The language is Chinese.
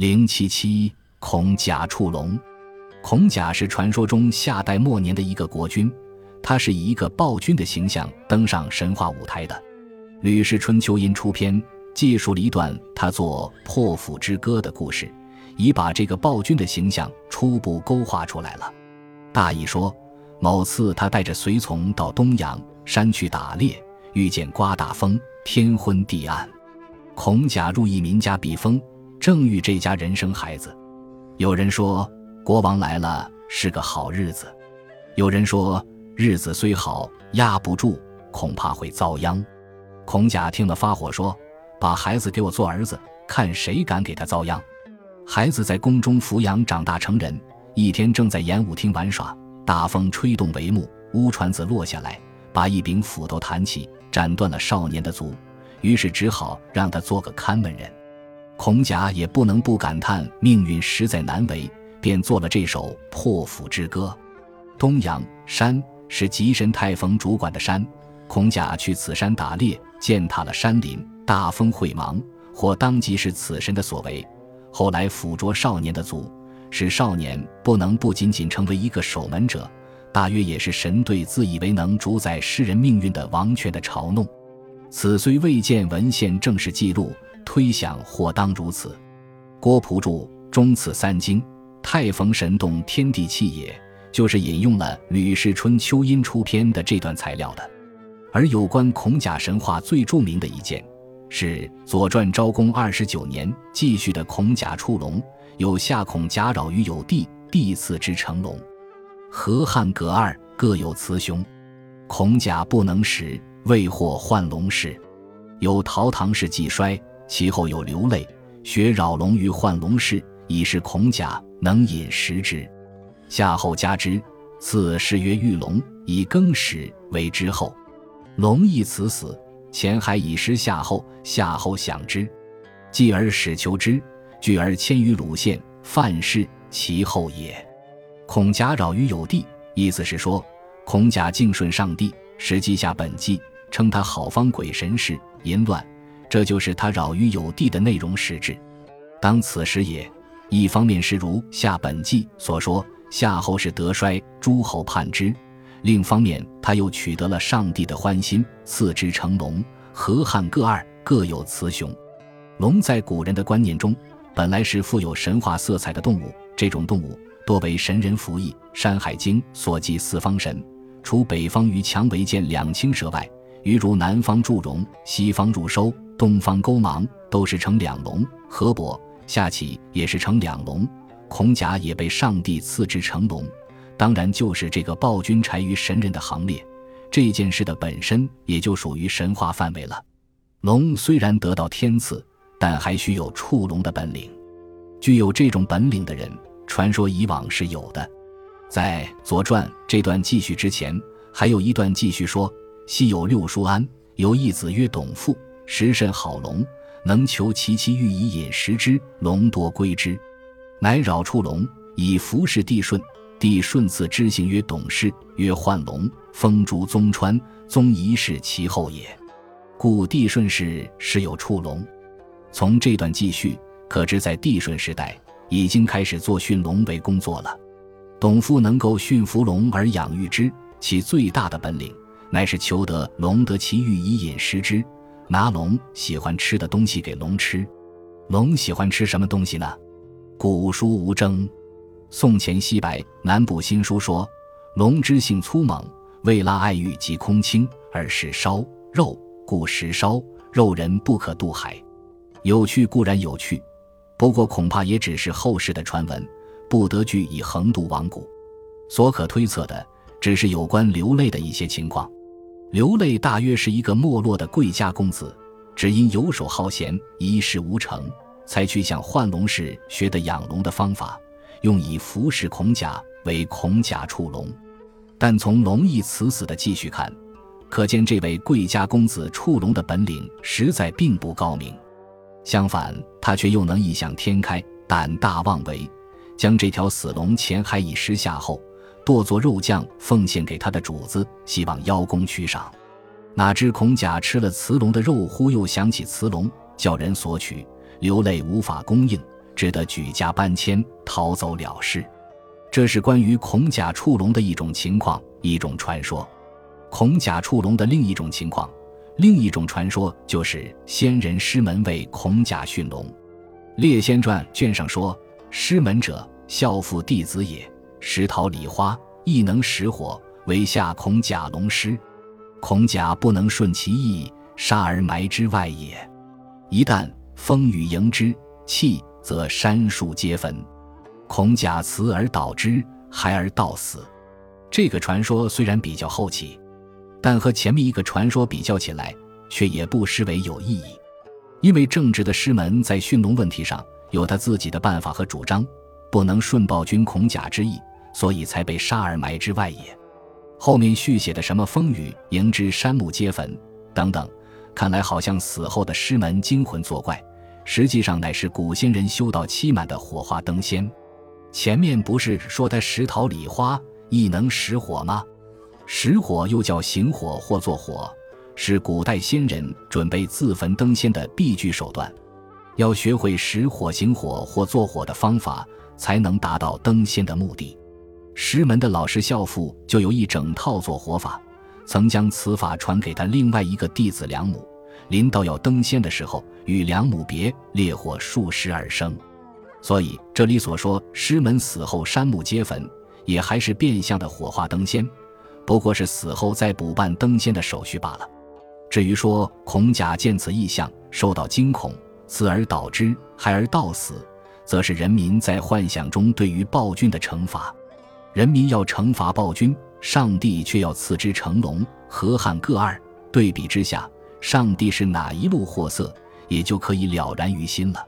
零七七孔甲触龙，孔甲是传说中夏代末年的一个国君，他是以一个暴君的形象登上神话舞台的。《吕氏春秋因出篇》记述了一段他做破釜之歌的故事，已把这个暴君的形象初步勾画出来了。大意说，某次他带着随从到东阳山去打猎，遇见刮大风，天昏地暗。孔甲入一民家避风，正遇这家人生孩子。有人说国王来了是个好日子，有人说日子虽好压不住，恐怕会遭殃。孔甲听了发火，说：“把孩子给我做儿子，看谁敢给他遭殃。”孩子在宫中抚养长大成人。一天正在演武厅玩耍，大风吹动帷幕，乌船子落下来，把一柄斧头弹起，斩断了少年的足。于是只好让他做个看门人。孔甲也不能不感叹命运实在难为，便做了这首破釜之歌。东阳山是吉神太冯主管的山，孔甲去此山打猎，践踏了山林，大风会芒，或当即是此神的所为。后来辅着少年的祖。使少年不能不仅仅成为一个守门者，大约也是神对自以为能主宰世人命运的王权的嘲弄。此虽未见文献正式记录，推想或当如此。郭璞注《中次三经》，太逢神动天地气也，就是引用了《吕氏春秋阴出篇》的这段材料的。而有关孔甲神话最著名的一件，是《左传》昭公二十九年记叙的孔甲出龙。有夏孔甲扰于有地，地赐之成龙。河汉葛二各有雌雄，孔甲不能食，未获换龙氏。有陶唐氏季衰，其后有流泪，学扰龙于幻龙氏，以是孔甲能饮食之。夏后加之，赐谥曰玉龙，以更始为之后。龙亦此死，前还以失夏后，夏后享之，继而始求之。聚而迁于鲁县，范氏其后也。孔甲扰于有地，意思是说，孔甲敬顺上帝，实际下本纪，称他好方鬼神事淫乱，这就是他扰于有地的内容实质。当此时也，一方面是如下本纪所说，夏后是德衰，诸侯叛之；另一方面，他又取得了上帝的欢心，赐之成龙。河汉各二，各有雌雄。龙在古人的观念中。本来是富有神话色彩的动物，这种动物多为神人服役。《山海经》所记四方神，除北方于强为见两青蛇外，余如南方祝融，西方入收，东方勾芒，都是成两龙。河伯下启也是成两龙，孔甲也被上帝赐之成龙，当然就是这个暴君柴于神人的行列。这件事的本身也就属于神话范围了。龙虽然得到天赐。但还需有触龙的本领，具有这种本领的人，传说以往是有的。在《左传》这段记叙之前，还有一段记叙说：昔有六叔安，有一子曰董父，食甚好龙，能求其妻欲以饮食之，龙多归之，乃扰触龙，以服侍帝舜。帝舜赐之姓曰董氏，曰幻龙，封诸宗川，宗仪是其后也。故帝舜氏时有触龙。从这段记叙可知，在帝舜时代已经开始做驯龙为工作了。董父能够驯服龙而养育之，其最大的本领乃是求得龙得其欲以饮食之，拿龙喜欢吃的东西给龙吃。龙喜欢吃什么东西呢？古书无争。宋钱西白南部新书说，龙之性粗猛，为拉爱欲及空清，而食烧肉，故食烧肉人不可渡海。有趣固然有趣，不过恐怕也只是后世的传闻，不得据以横渡王谷。所可推测的，只是有关流泪的一些情况。刘泪大约是一个没落的贵家公子，只因游手好闲，一事无成，才去向幻龙氏学的养龙的方法，用以服侍孔甲，为孔甲触龙。但从龙翼此死的继续看，可见这位贵家公子触龙的本领实在并不高明。相反，他却又能异想天开、胆大妄为，将这条死龙潜海以食下后，剁做肉酱奉献给他的主子，希望邀功取赏。哪知孔甲吃了雌龙的肉，忽又想起雌龙，叫人索取，流泪无法供应，只得举家搬迁，逃走了事。这是关于孔甲触龙的一种情况，一种传说。孔甲触龙的另一种情况，另一种传说就是先人师门为孔甲驯龙。《列仙传》卷上说：“师门者，孝父弟子也。石桃李花亦能识火，为下孔甲龙师。孔甲不能顺其意，杀而埋之外也。一旦风雨迎之，气则山树皆焚。”孔甲辞而导之，孩而道死。这个传说虽然比较后期，但和前面一个传说比较起来，却也不失为有意义。因为正直的师门在驯龙问题上有他自己的办法和主张，不能顺暴君孔甲之意，所以才被杀而埋之外也。后面续写的什么风雨迎之，山木皆焚等等，看来好像死后的师门惊魂作怪，实际上乃是古仙人修道期满的火化灯仙。前面不是说他石桃李花亦能识火吗？识火又叫行火或作火，是古代仙人准备自焚灯仙的必具手段。要学会识火、行火或作火的方法，才能达到灯仙的目的。石门的老师孝父就有一整套做火法，曾将此法传给他另外一个弟子梁母。临到要登仙的时候，与梁母别，烈火数十而生。所以这里所说师门死后山木皆焚，也还是变相的火化登仙，不过是死后再补办登仙的手续罢了。至于说孔甲见此异象，受到惊恐，死而导之，害而道死，则是人民在幻想中对于暴君的惩罚。人民要惩罚暴君，上帝却要赐之成龙，河汉各二，对比之下，上帝是哪一路货色，也就可以了然于心了。